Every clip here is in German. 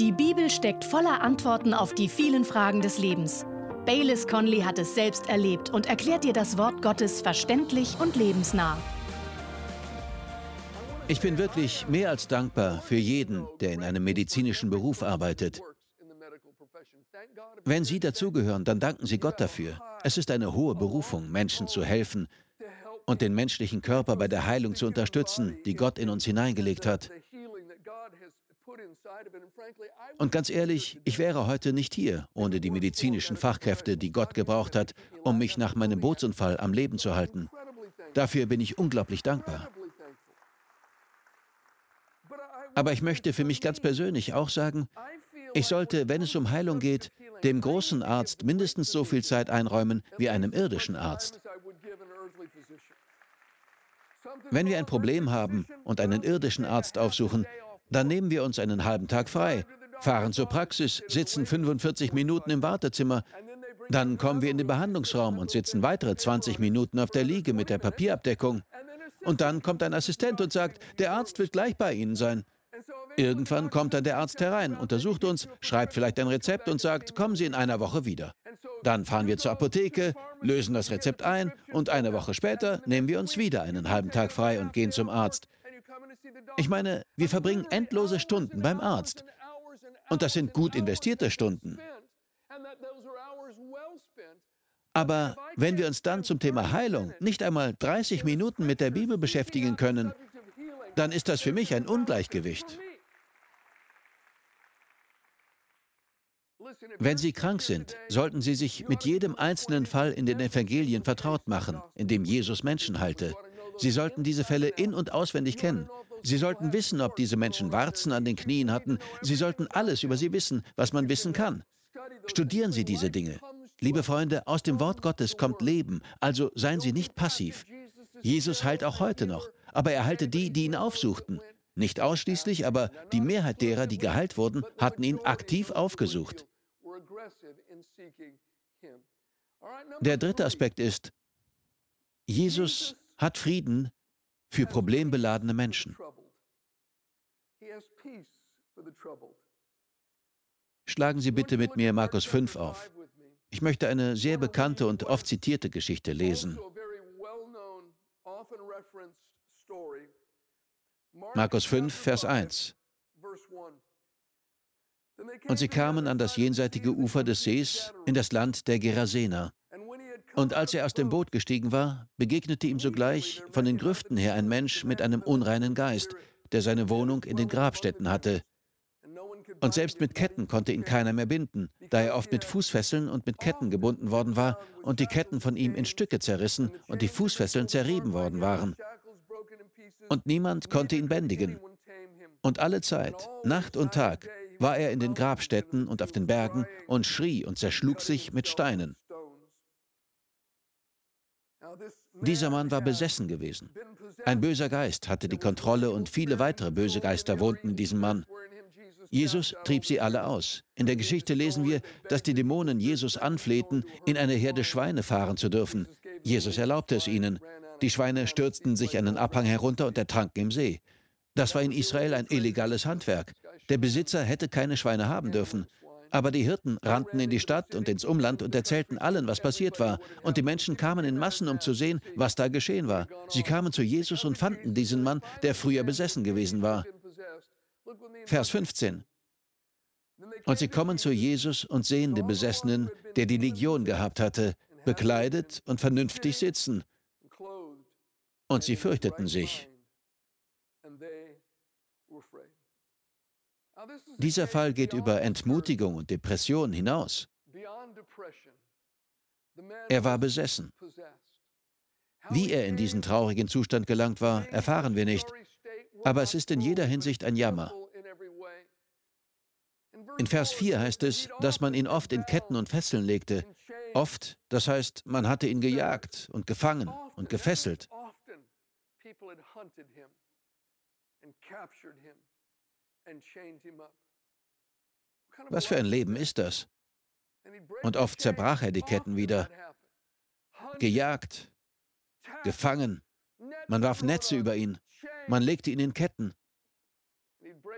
Die Bibel steckt voller Antworten auf die vielen Fragen des Lebens. Baylis Conley hat es selbst erlebt und erklärt dir das Wort Gottes verständlich und lebensnah. Ich bin wirklich mehr als dankbar für jeden, der in einem medizinischen Beruf arbeitet. Wenn Sie dazugehören, dann danken Sie Gott dafür. Es ist eine hohe Berufung, Menschen zu helfen und den menschlichen Körper bei der Heilung zu unterstützen, die Gott in uns hineingelegt hat. Und ganz ehrlich, ich wäre heute nicht hier ohne die medizinischen Fachkräfte, die Gott gebraucht hat, um mich nach meinem Bootsunfall am Leben zu halten. Dafür bin ich unglaublich dankbar. Aber ich möchte für mich ganz persönlich auch sagen, ich sollte, wenn es um Heilung geht, dem großen Arzt mindestens so viel Zeit einräumen wie einem irdischen Arzt. Wenn wir ein Problem haben und einen irdischen Arzt aufsuchen, dann nehmen wir uns einen halben Tag frei, fahren zur Praxis, sitzen 45 Minuten im Wartezimmer, dann kommen wir in den Behandlungsraum und sitzen weitere 20 Minuten auf der Liege mit der Papierabdeckung. Und dann kommt ein Assistent und sagt, der Arzt wird gleich bei Ihnen sein. Irgendwann kommt dann der Arzt herein, untersucht uns, schreibt vielleicht ein Rezept und sagt, kommen Sie in einer Woche wieder. Dann fahren wir zur Apotheke, lösen das Rezept ein und eine Woche später nehmen wir uns wieder einen halben Tag frei und gehen zum Arzt. Ich meine, wir verbringen endlose Stunden beim Arzt. Und das sind gut investierte Stunden. Aber wenn wir uns dann zum Thema Heilung nicht einmal 30 Minuten mit der Bibel beschäftigen können, dann ist das für mich ein Ungleichgewicht. Wenn Sie krank sind, sollten Sie sich mit jedem einzelnen Fall in den Evangelien vertraut machen, in dem Jesus Menschen heilte. Sie sollten diese Fälle in und auswendig kennen. Sie sollten wissen, ob diese Menschen Warzen an den Knien hatten. Sie sollten alles über sie wissen, was man wissen kann. Studieren Sie diese Dinge. Liebe Freunde, aus dem Wort Gottes kommt Leben, also seien Sie nicht passiv. Jesus heilt auch heute noch, aber er heilte die, die ihn aufsuchten. Nicht ausschließlich, aber die Mehrheit derer, die geheilt wurden, hatten ihn aktiv aufgesucht. Der dritte Aspekt ist, Jesus hat Frieden für problembeladene Menschen. Schlagen Sie bitte mit mir Markus 5 auf. Ich möchte eine sehr bekannte und oft zitierte Geschichte lesen. Markus 5, Vers 1. Und sie kamen an das jenseitige Ufer des Sees in das Land der Gerasener. Und als er aus dem Boot gestiegen war, begegnete ihm sogleich von den Grüften her ein Mensch mit einem unreinen Geist, der seine Wohnung in den Grabstätten hatte. Und selbst mit Ketten konnte ihn keiner mehr binden, da er oft mit Fußfesseln und mit Ketten gebunden worden war und die Ketten von ihm in Stücke zerrissen und die Fußfesseln zerrieben worden waren. Und niemand konnte ihn bändigen. Und alle Zeit, Nacht und Tag, war er in den Grabstätten und auf den Bergen und schrie und zerschlug sich mit Steinen. Dieser Mann war besessen gewesen. Ein böser Geist hatte die Kontrolle und viele weitere böse Geister wohnten in diesem Mann. Jesus trieb sie alle aus. In der Geschichte lesen wir, dass die Dämonen Jesus anflehten, in eine Herde Schweine fahren zu dürfen. Jesus erlaubte es ihnen. Die Schweine stürzten sich einen Abhang herunter und ertranken im See. Das war in Israel ein illegales Handwerk. Der Besitzer hätte keine Schweine haben dürfen. Aber die Hirten rannten in die Stadt und ins Umland und erzählten allen, was passiert war. Und die Menschen kamen in Massen, um zu sehen, was da geschehen war. Sie kamen zu Jesus und fanden diesen Mann, der früher besessen gewesen war. Vers 15. Und sie kommen zu Jesus und sehen den Besessenen, der die Legion gehabt hatte, bekleidet und vernünftig sitzen. Und sie fürchteten sich. Dieser Fall geht über Entmutigung und Depression hinaus. Er war besessen. Wie er in diesen traurigen Zustand gelangt war, erfahren wir nicht, aber es ist in jeder Hinsicht ein Jammer. In Vers 4 heißt es, dass man ihn oft in Ketten und Fesseln legte. Oft, das heißt, man hatte ihn gejagt und gefangen und gefesselt. Was für ein Leben ist das? Und oft zerbrach er die Ketten wieder. Gejagt, gefangen. Man warf Netze über ihn. Man legte ihn in Ketten.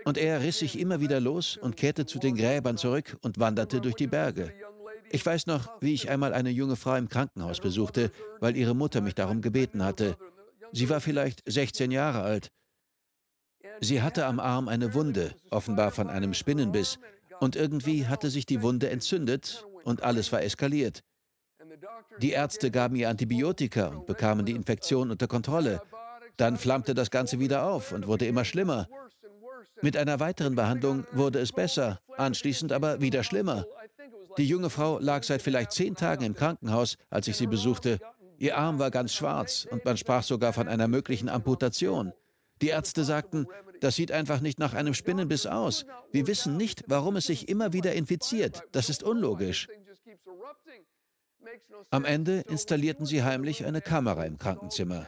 Und er riss sich immer wieder los und kehrte zu den Gräbern zurück und wanderte durch die Berge. Ich weiß noch, wie ich einmal eine junge Frau im Krankenhaus besuchte, weil ihre Mutter mich darum gebeten hatte. Sie war vielleicht 16 Jahre alt. Sie hatte am Arm eine Wunde, offenbar von einem Spinnenbiss, und irgendwie hatte sich die Wunde entzündet und alles war eskaliert. Die Ärzte gaben ihr Antibiotika und bekamen die Infektion unter Kontrolle. Dann flammte das Ganze wieder auf und wurde immer schlimmer. Mit einer weiteren Behandlung wurde es besser, anschließend aber wieder schlimmer. Die junge Frau lag seit vielleicht zehn Tagen im Krankenhaus, als ich sie besuchte. Ihr Arm war ganz schwarz und man sprach sogar von einer möglichen Amputation. Die Ärzte sagten, das sieht einfach nicht nach einem Spinnenbiss aus. Wir wissen nicht, warum es sich immer wieder infiziert. Das ist unlogisch. Am Ende installierten sie heimlich eine Kamera im Krankenzimmer.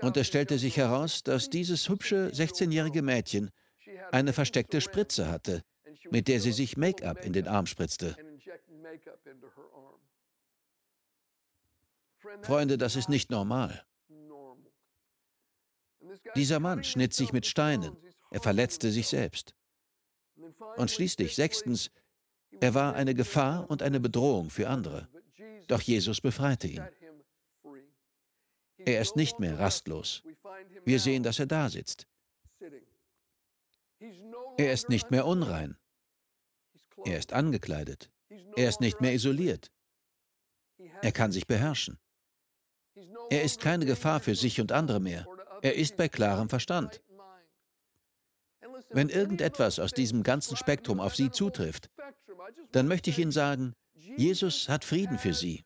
Und es stellte sich heraus, dass dieses hübsche 16-jährige Mädchen eine versteckte Spritze hatte, mit der sie sich Make-up in den Arm spritzte. Freunde, das ist nicht normal. Dieser Mann schnitt sich mit Steinen, er verletzte sich selbst. Und schließlich, sechstens, er war eine Gefahr und eine Bedrohung für andere. Doch Jesus befreite ihn. Er ist nicht mehr rastlos. Wir sehen, dass er da sitzt. Er ist nicht mehr unrein. Er ist angekleidet. Er ist nicht mehr isoliert. Er kann sich beherrschen. Er ist keine Gefahr für sich und andere mehr. Er ist bei klarem Verstand. Wenn irgendetwas aus diesem ganzen Spektrum auf Sie zutrifft, dann möchte ich Ihnen sagen, Jesus hat Frieden für Sie.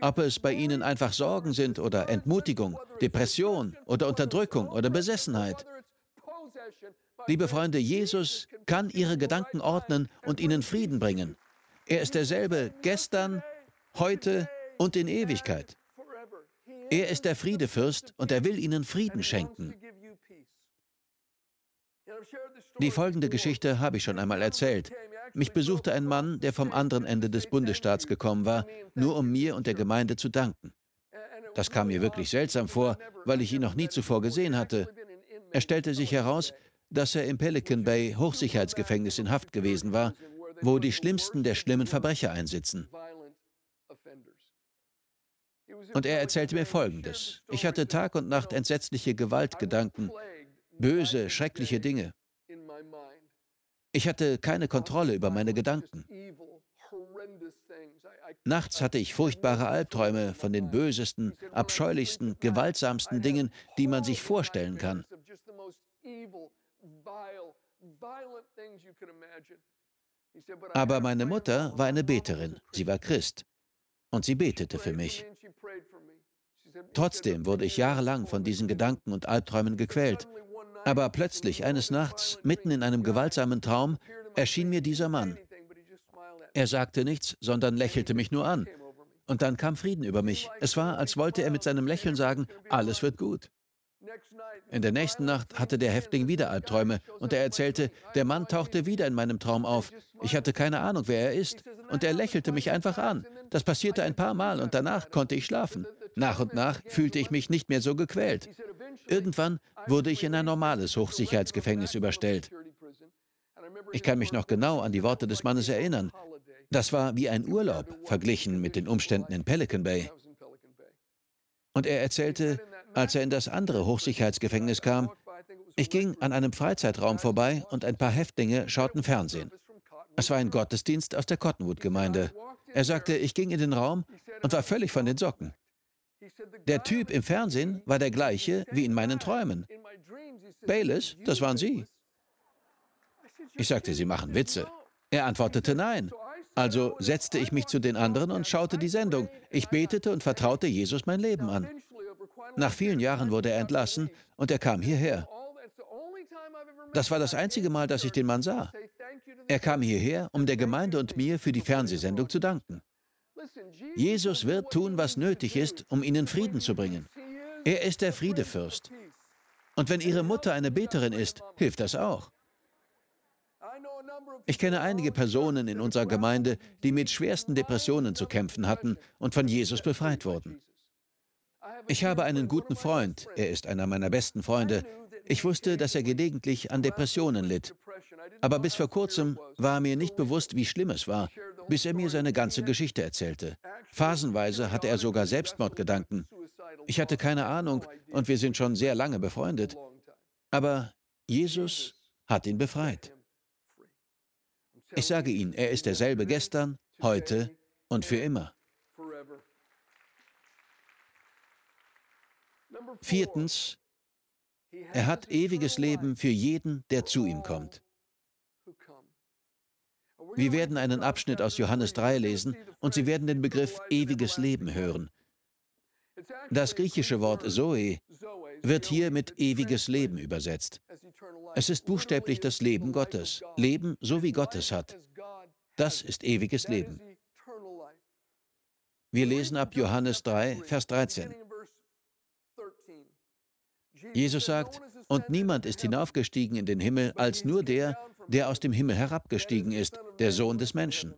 Ob es bei Ihnen einfach Sorgen sind oder Entmutigung, Depression oder Unterdrückung oder Besessenheit. Liebe Freunde, Jesus kann Ihre Gedanken ordnen und Ihnen Frieden bringen. Er ist derselbe gestern, heute und in Ewigkeit. Er ist der Friedefürst und er will Ihnen Frieden schenken. Die folgende Geschichte habe ich schon einmal erzählt. Mich besuchte ein Mann, der vom anderen Ende des Bundesstaats gekommen war, nur um mir und der Gemeinde zu danken. Das kam mir wirklich seltsam vor, weil ich ihn noch nie zuvor gesehen hatte. Er stellte sich heraus, dass er im Pelican Bay Hochsicherheitsgefängnis in Haft gewesen war, wo die schlimmsten der schlimmen Verbrecher einsitzen. Und er erzählte mir Folgendes. Ich hatte Tag und Nacht entsetzliche Gewaltgedanken, böse, schreckliche Dinge. Ich hatte keine Kontrolle über meine Gedanken. Nachts hatte ich furchtbare Albträume von den bösesten, abscheulichsten, gewaltsamsten Dingen, die man sich vorstellen kann. Aber meine Mutter war eine Beterin, sie war Christ und sie betete für mich. Trotzdem wurde ich jahrelang von diesen Gedanken und Albträumen gequält. Aber plötzlich eines Nachts, mitten in einem gewaltsamen Traum, erschien mir dieser Mann. Er sagte nichts, sondern lächelte mich nur an. Und dann kam Frieden über mich. Es war, als wollte er mit seinem Lächeln sagen, alles wird gut. In der nächsten Nacht hatte der Häftling wieder Albträume und er erzählte, der Mann tauchte wieder in meinem Traum auf. Ich hatte keine Ahnung, wer er ist. Und er lächelte mich einfach an. Das passierte ein paar Mal und danach konnte ich schlafen. Nach und nach fühlte ich mich nicht mehr so gequält. Irgendwann wurde ich in ein normales Hochsicherheitsgefängnis überstellt. Ich kann mich noch genau an die Worte des Mannes erinnern. Das war wie ein Urlaub verglichen mit den Umständen in Pelican Bay. Und er erzählte, als er in das andere Hochsicherheitsgefängnis kam, ich ging an einem Freizeitraum vorbei und ein paar Häftlinge schauten Fernsehen. Es war ein Gottesdienst aus der Cottonwood-Gemeinde. Er sagte, ich ging in den Raum und war völlig von den Socken. Der Typ im Fernsehen war der gleiche wie in meinen Träumen. Bayless, das waren Sie. Ich sagte, Sie machen Witze. Er antwortete nein. Also setzte ich mich zu den anderen und schaute die Sendung. Ich betete und vertraute Jesus mein Leben an. Nach vielen Jahren wurde er entlassen und er kam hierher. Das war das einzige Mal, dass ich den Mann sah. Er kam hierher, um der Gemeinde und mir für die Fernsehsendung zu danken. Jesus wird tun, was nötig ist, um ihnen Frieden zu bringen. Er ist der Friedefürst. Und wenn ihre Mutter eine Beterin ist, hilft das auch. Ich kenne einige Personen in unserer Gemeinde, die mit schwersten Depressionen zu kämpfen hatten und von Jesus befreit wurden. Ich habe einen guten Freund, er ist einer meiner besten Freunde. Ich wusste, dass er gelegentlich an Depressionen litt. Aber bis vor kurzem war mir nicht bewusst, wie schlimm es war, bis er mir seine ganze Geschichte erzählte. Phasenweise hatte er sogar Selbstmordgedanken. Ich hatte keine Ahnung und wir sind schon sehr lange befreundet. Aber Jesus hat ihn befreit. Ich sage Ihnen, er ist derselbe gestern, heute und für immer. Viertens, er hat ewiges Leben für jeden, der zu ihm kommt. Wir werden einen Abschnitt aus Johannes 3 lesen und Sie werden den Begriff ewiges Leben hören. Das griechische Wort Zoe wird hier mit ewiges Leben übersetzt. Es ist buchstäblich das Leben Gottes. Leben, so wie Gott es hat. Das ist ewiges Leben. Wir lesen ab Johannes 3, Vers 13. Jesus sagt, und niemand ist hinaufgestiegen in den Himmel als nur der, der aus dem Himmel herabgestiegen ist, der Sohn des Menschen.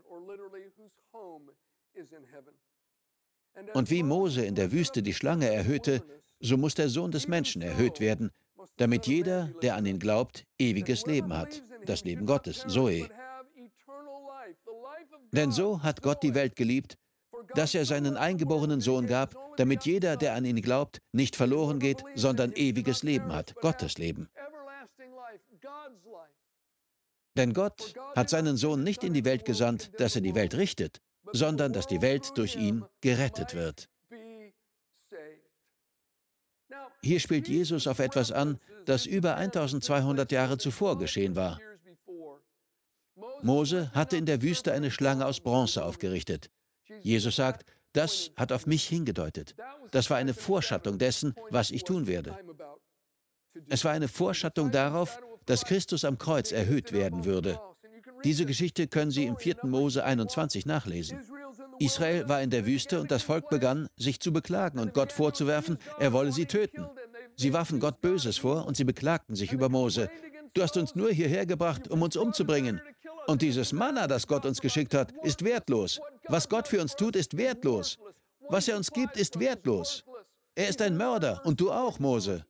Und wie Mose in der Wüste die Schlange erhöhte, so muss der Sohn des Menschen erhöht werden, damit jeder, der an ihn glaubt, ewiges Leben hat, das Leben Gottes, Zoe. Denn so hat Gott die Welt geliebt, dass er seinen eingeborenen Sohn gab, damit jeder, der an ihn glaubt, nicht verloren geht, sondern ewiges Leben hat, Gottes Leben. Denn Gott hat seinen Sohn nicht in die Welt gesandt, dass er die Welt richtet, sondern dass die Welt durch ihn gerettet wird. Hier spielt Jesus auf etwas an, das über 1200 Jahre zuvor geschehen war. Mose hatte in der Wüste eine Schlange aus Bronze aufgerichtet. Jesus sagt, das hat auf mich hingedeutet. Das war eine Vorschattung dessen, was ich tun werde. Es war eine Vorschattung darauf, dass Christus am Kreuz erhöht werden würde. Diese Geschichte können Sie im 4. Mose 21 nachlesen. Israel war in der Wüste und das Volk begann, sich zu beklagen und Gott vorzuwerfen, er wolle sie töten. Sie warfen Gott Böses vor und sie beklagten sich über Mose. Du hast uns nur hierher gebracht, um uns umzubringen. Und dieses Manna, das Gott uns geschickt hat, ist wertlos. Was Gott für uns tut, ist wertlos. Was er uns gibt, ist wertlos. Er ist ein Mörder und du auch, Mose.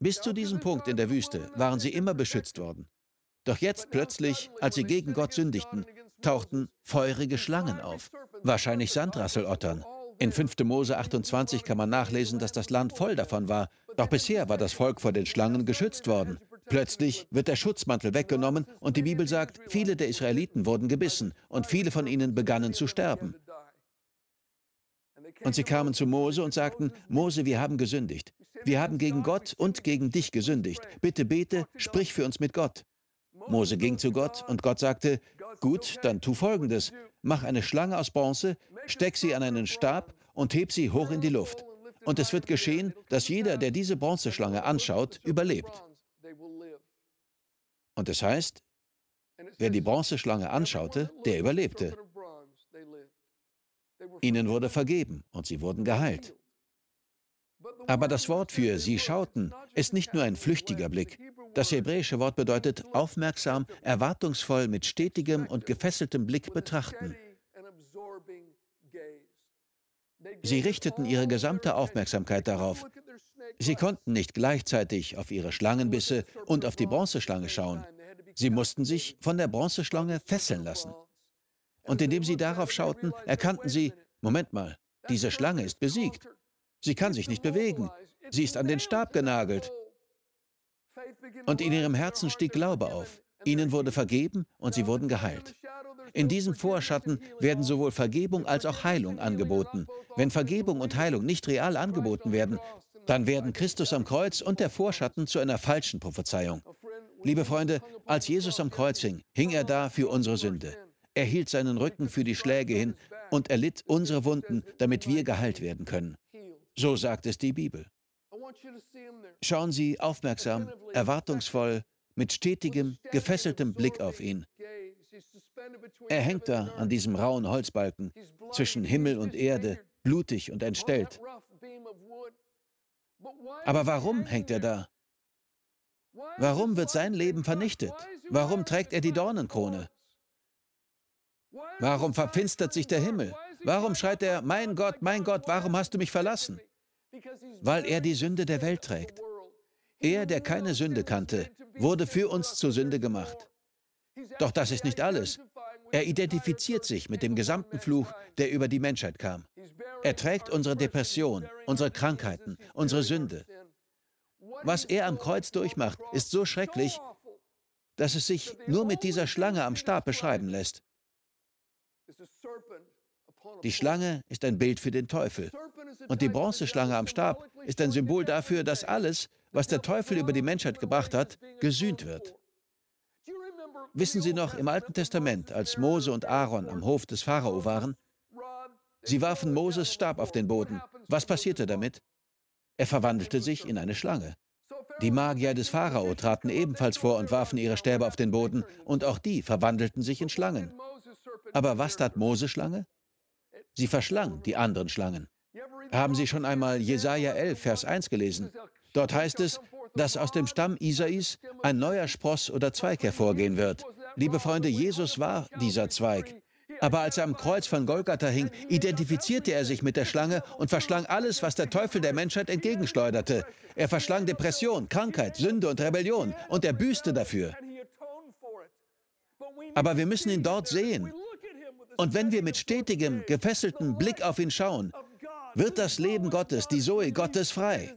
Bis zu diesem Punkt in der Wüste waren sie immer beschützt worden. Doch jetzt plötzlich, als sie gegen Gott sündigten, tauchten feurige Schlangen auf, wahrscheinlich Sandrasselottern. In 5. Mose 28 kann man nachlesen, dass das Land voll davon war. Doch bisher war das Volk vor den Schlangen geschützt worden. Plötzlich wird der Schutzmantel weggenommen und die Bibel sagt, viele der Israeliten wurden gebissen und viele von ihnen begannen zu sterben. Und sie kamen zu Mose und sagten, Mose, wir haben gesündigt. Wir haben gegen Gott und gegen dich gesündigt. Bitte bete, sprich für uns mit Gott. Mose ging zu Gott und Gott sagte, gut, dann tu folgendes. Mach eine Schlange aus Bronze, steck sie an einen Stab und heb sie hoch in die Luft. Und es wird geschehen, dass jeder, der diese Bronzeschlange anschaut, überlebt. Und es heißt, wer die Bronzeschlange anschaute, der überlebte. Ihnen wurde vergeben und sie wurden geheilt. Aber das Wort für sie schauten ist nicht nur ein flüchtiger Blick. Das hebräische Wort bedeutet aufmerksam, erwartungsvoll mit stetigem und gefesseltem Blick betrachten. Sie richteten ihre gesamte Aufmerksamkeit darauf. Sie konnten nicht gleichzeitig auf ihre Schlangenbisse und auf die Bronzeschlange schauen. Sie mussten sich von der Bronzeschlange fesseln lassen. Und indem sie darauf schauten, erkannten sie, Moment mal, diese Schlange ist besiegt. Sie kann sich nicht bewegen. Sie ist an den Stab genagelt. Und in ihrem Herzen stieg Glaube auf. Ihnen wurde vergeben und sie wurden geheilt. In diesem Vorschatten werden sowohl Vergebung als auch Heilung angeboten. Wenn Vergebung und Heilung nicht real angeboten werden, dann werden Christus am Kreuz und der Vorschatten zu einer falschen Prophezeiung. Liebe Freunde, als Jesus am Kreuz hing, hing er da für unsere Sünde. Er hielt seinen Rücken für die Schläge hin und erlitt unsere Wunden, damit wir geheilt werden können. So sagt es die Bibel. Schauen Sie aufmerksam, erwartungsvoll, mit stetigem, gefesseltem Blick auf ihn. Er hängt da an diesem rauen Holzbalken zwischen Himmel und Erde, blutig und entstellt. Aber warum hängt er da? Warum wird sein Leben vernichtet? Warum trägt er die Dornenkrone? Warum verfinstert sich der Himmel? Warum schreit er, mein Gott, mein Gott, warum hast du mich verlassen? Weil er die Sünde der Welt trägt. Er, der keine Sünde kannte, wurde für uns zur Sünde gemacht. Doch das ist nicht alles. Er identifiziert sich mit dem gesamten Fluch, der über die Menschheit kam. Er trägt unsere Depression, unsere Krankheiten, unsere Sünde. Was er am Kreuz durchmacht, ist so schrecklich, dass es sich nur mit dieser Schlange am Stab beschreiben lässt. Die Schlange ist ein Bild für den Teufel. Und die Bronzeschlange am Stab ist ein Symbol dafür, dass alles, was der Teufel über die Menschheit gebracht hat, gesühnt wird. Wissen Sie noch, im Alten Testament, als Mose und Aaron am Hof des Pharao waren, sie warfen Moses Stab auf den Boden. Was passierte damit? Er verwandelte sich in eine Schlange. Die Magier des Pharao traten ebenfalls vor und warfen ihre Stäbe auf den Boden, und auch die verwandelten sich in Schlangen. Aber was tat Mose Schlange? Sie verschlang die anderen Schlangen. Haben Sie schon einmal Jesaja 11, Vers 1 gelesen? Dort heißt es, dass aus dem Stamm Isais ein neuer Spross oder Zweig hervorgehen wird. Liebe Freunde, Jesus war dieser Zweig. Aber als er am Kreuz von Golgatha hing, identifizierte er sich mit der Schlange und verschlang alles, was der Teufel der Menschheit entgegenschleuderte. Er verschlang Depression, Krankheit, Sünde und Rebellion und er büßte dafür. Aber wir müssen ihn dort sehen. Und wenn wir mit stetigem, gefesseltem Blick auf ihn schauen, wird das Leben Gottes, die Zoe Gottes frei.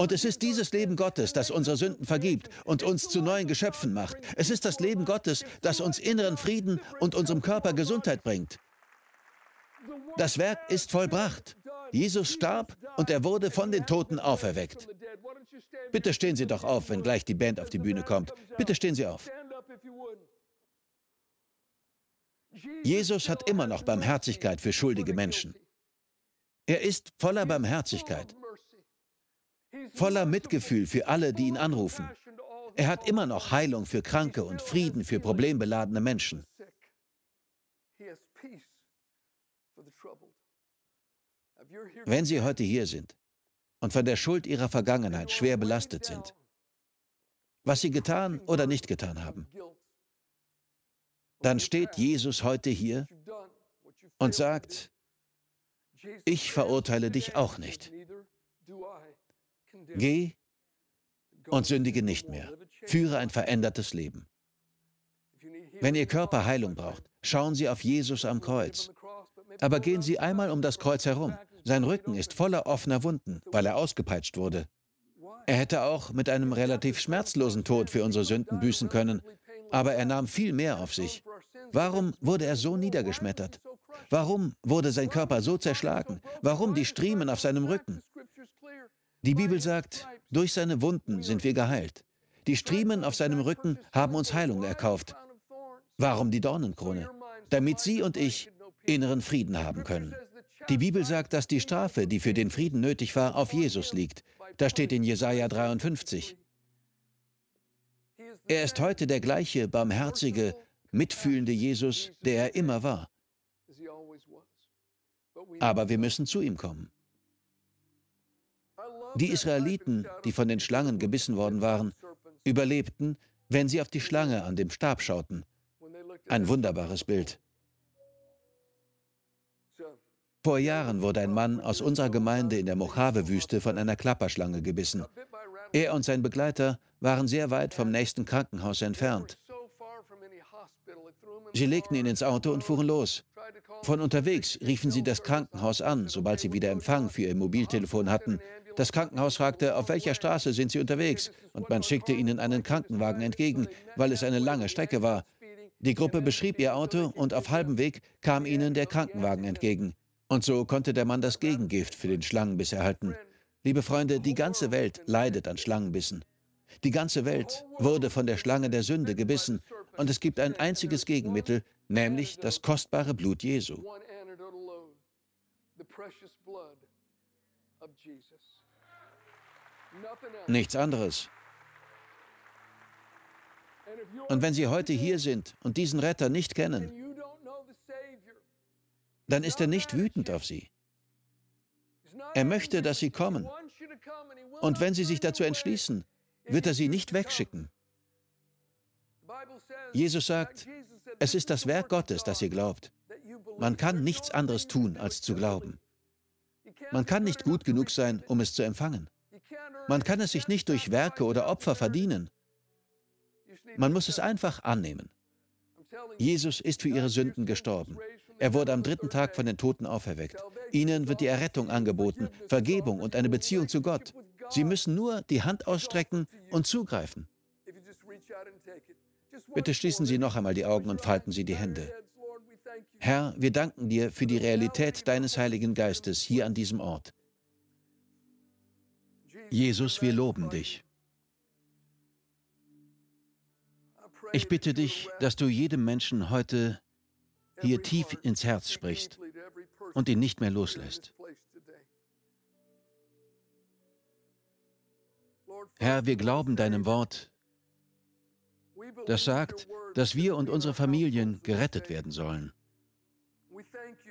Und es ist dieses Leben Gottes, das unsere Sünden vergibt und uns zu neuen Geschöpfen macht. Es ist das Leben Gottes, das uns inneren Frieden und unserem Körper Gesundheit bringt. Das Werk ist vollbracht. Jesus starb und er wurde von den Toten auferweckt. Bitte stehen Sie doch auf, wenn gleich die Band auf die Bühne kommt. Bitte stehen Sie auf. Jesus hat immer noch Barmherzigkeit für schuldige Menschen. Er ist voller Barmherzigkeit voller Mitgefühl für alle, die ihn anrufen. Er hat immer noch Heilung für Kranke und Frieden für problembeladene Menschen. Wenn Sie heute hier sind und von der Schuld Ihrer Vergangenheit schwer belastet sind, was Sie getan oder nicht getan haben, dann steht Jesus heute hier und sagt, ich verurteile dich auch nicht. Geh und sündige nicht mehr. Führe ein verändertes Leben. Wenn Ihr Körper Heilung braucht, schauen Sie auf Jesus am Kreuz. Aber gehen Sie einmal um das Kreuz herum. Sein Rücken ist voller offener Wunden, weil er ausgepeitscht wurde. Er hätte auch mit einem relativ schmerzlosen Tod für unsere Sünden büßen können, aber er nahm viel mehr auf sich. Warum wurde er so niedergeschmettert? Warum wurde sein Körper so zerschlagen? Warum die Striemen auf seinem Rücken? Die Bibel sagt, durch seine Wunden sind wir geheilt. Die Striemen auf seinem Rücken haben uns Heilung erkauft. Warum die Dornenkrone? Damit Sie und ich inneren Frieden haben können. Die Bibel sagt, dass die Strafe, die für den Frieden nötig war, auf Jesus liegt. Das steht in Jesaja 53. Er ist heute der gleiche barmherzige, mitfühlende Jesus, der er immer war. Aber wir müssen zu ihm kommen. Die Israeliten, die von den Schlangen gebissen worden waren, überlebten, wenn sie auf die Schlange an dem Stab schauten. Ein wunderbares Bild. Vor Jahren wurde ein Mann aus unserer Gemeinde in der Mojave-Wüste von einer Klapperschlange gebissen. Er und sein Begleiter waren sehr weit vom nächsten Krankenhaus entfernt. Sie legten ihn ins Auto und fuhren los. Von unterwegs riefen sie das Krankenhaus an, sobald sie wieder Empfang für ihr Mobiltelefon hatten. Das Krankenhaus fragte, auf welcher Straße sind Sie unterwegs? Und man schickte ihnen einen Krankenwagen entgegen, weil es eine lange Strecke war. Die Gruppe beschrieb ihr Auto und auf halbem Weg kam ihnen der Krankenwagen entgegen. Und so konnte der Mann das Gegengift für den Schlangenbiss erhalten. Liebe Freunde, die ganze Welt leidet an Schlangenbissen. Die ganze Welt wurde von der Schlange der Sünde gebissen und es gibt ein einziges Gegenmittel, nämlich das kostbare Blut Jesu. Nichts anderes. Und wenn Sie heute hier sind und diesen Retter nicht kennen, dann ist er nicht wütend auf Sie. Er möchte, dass Sie kommen. Und wenn Sie sich dazu entschließen, wird er Sie nicht wegschicken. Jesus sagt, es ist das Werk Gottes, das ihr glaubt. Man kann nichts anderes tun, als zu glauben. Man kann nicht gut genug sein, um es zu empfangen. Man kann es sich nicht durch Werke oder Opfer verdienen. Man muss es einfach annehmen. Jesus ist für ihre Sünden gestorben. Er wurde am dritten Tag von den Toten auferweckt. Ihnen wird die Errettung angeboten, Vergebung und eine Beziehung zu Gott. Sie müssen nur die Hand ausstrecken und zugreifen. Bitte schließen Sie noch einmal die Augen und falten Sie die Hände. Herr, wir danken dir für die Realität deines Heiligen Geistes hier an diesem Ort. Jesus, wir loben dich. Ich bitte dich, dass du jedem Menschen heute hier tief ins Herz sprichst und ihn nicht mehr loslässt. Herr, wir glauben deinem Wort, das sagt, dass wir und unsere Familien gerettet werden sollen.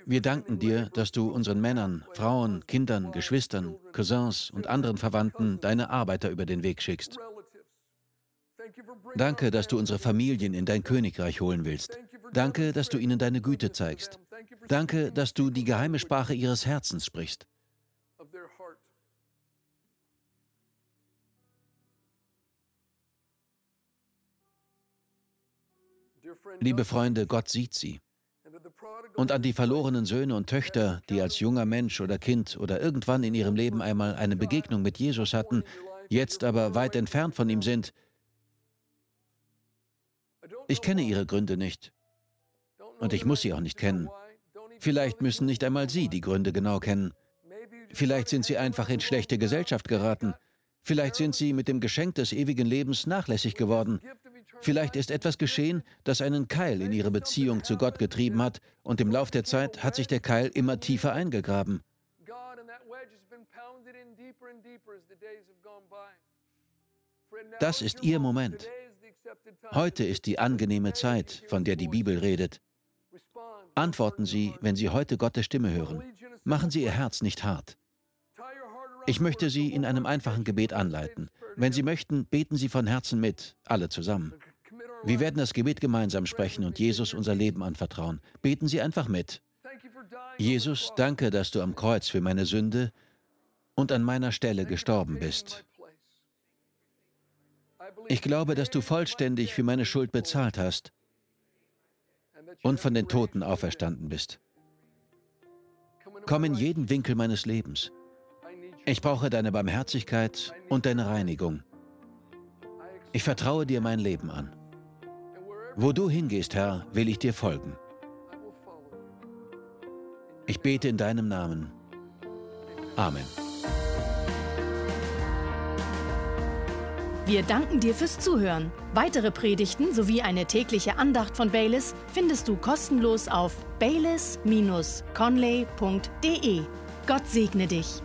Wir danken dir, dass du unseren Männern, Frauen, Kindern, Geschwistern, Cousins und anderen Verwandten deine Arbeiter über den Weg schickst. Danke, dass du unsere Familien in dein Königreich holen willst. Danke, dass du ihnen deine Güte zeigst. Danke, dass du die geheime Sprache ihres Herzens sprichst. Liebe Freunde, Gott sieht sie. Und an die verlorenen Söhne und Töchter, die als junger Mensch oder Kind oder irgendwann in ihrem Leben einmal eine Begegnung mit Jesus hatten, jetzt aber weit entfernt von ihm sind, ich kenne ihre Gründe nicht. Und ich muss sie auch nicht kennen. Vielleicht müssen nicht einmal Sie die Gründe genau kennen. Vielleicht sind Sie einfach in schlechte Gesellschaft geraten. Vielleicht sind Sie mit dem Geschenk des ewigen Lebens nachlässig geworden. Vielleicht ist etwas geschehen, das einen Keil in Ihre Beziehung zu Gott getrieben hat, und im Lauf der Zeit hat sich der Keil immer tiefer eingegraben. Das ist Ihr Moment. Heute ist die angenehme Zeit, von der die Bibel redet. Antworten Sie, wenn Sie heute Gottes Stimme hören. Machen Sie Ihr Herz nicht hart. Ich möchte Sie in einem einfachen Gebet anleiten. Wenn Sie möchten, beten Sie von Herzen mit, alle zusammen. Wir werden das Gebet gemeinsam sprechen und Jesus unser Leben anvertrauen. Beten Sie einfach mit. Jesus, danke, dass du am Kreuz für meine Sünde und an meiner Stelle gestorben bist. Ich glaube, dass du vollständig für meine Schuld bezahlt hast und von den Toten auferstanden bist. Komm in jeden Winkel meines Lebens. Ich brauche deine Barmherzigkeit und deine Reinigung. Ich vertraue dir mein Leben an. Wo du hingehst, Herr, will ich dir folgen. Ich bete in deinem Namen. Amen. Wir danken dir fürs Zuhören. Weitere Predigten sowie eine tägliche Andacht von Baylis findest du kostenlos auf baylis-conley.de. Gott segne dich.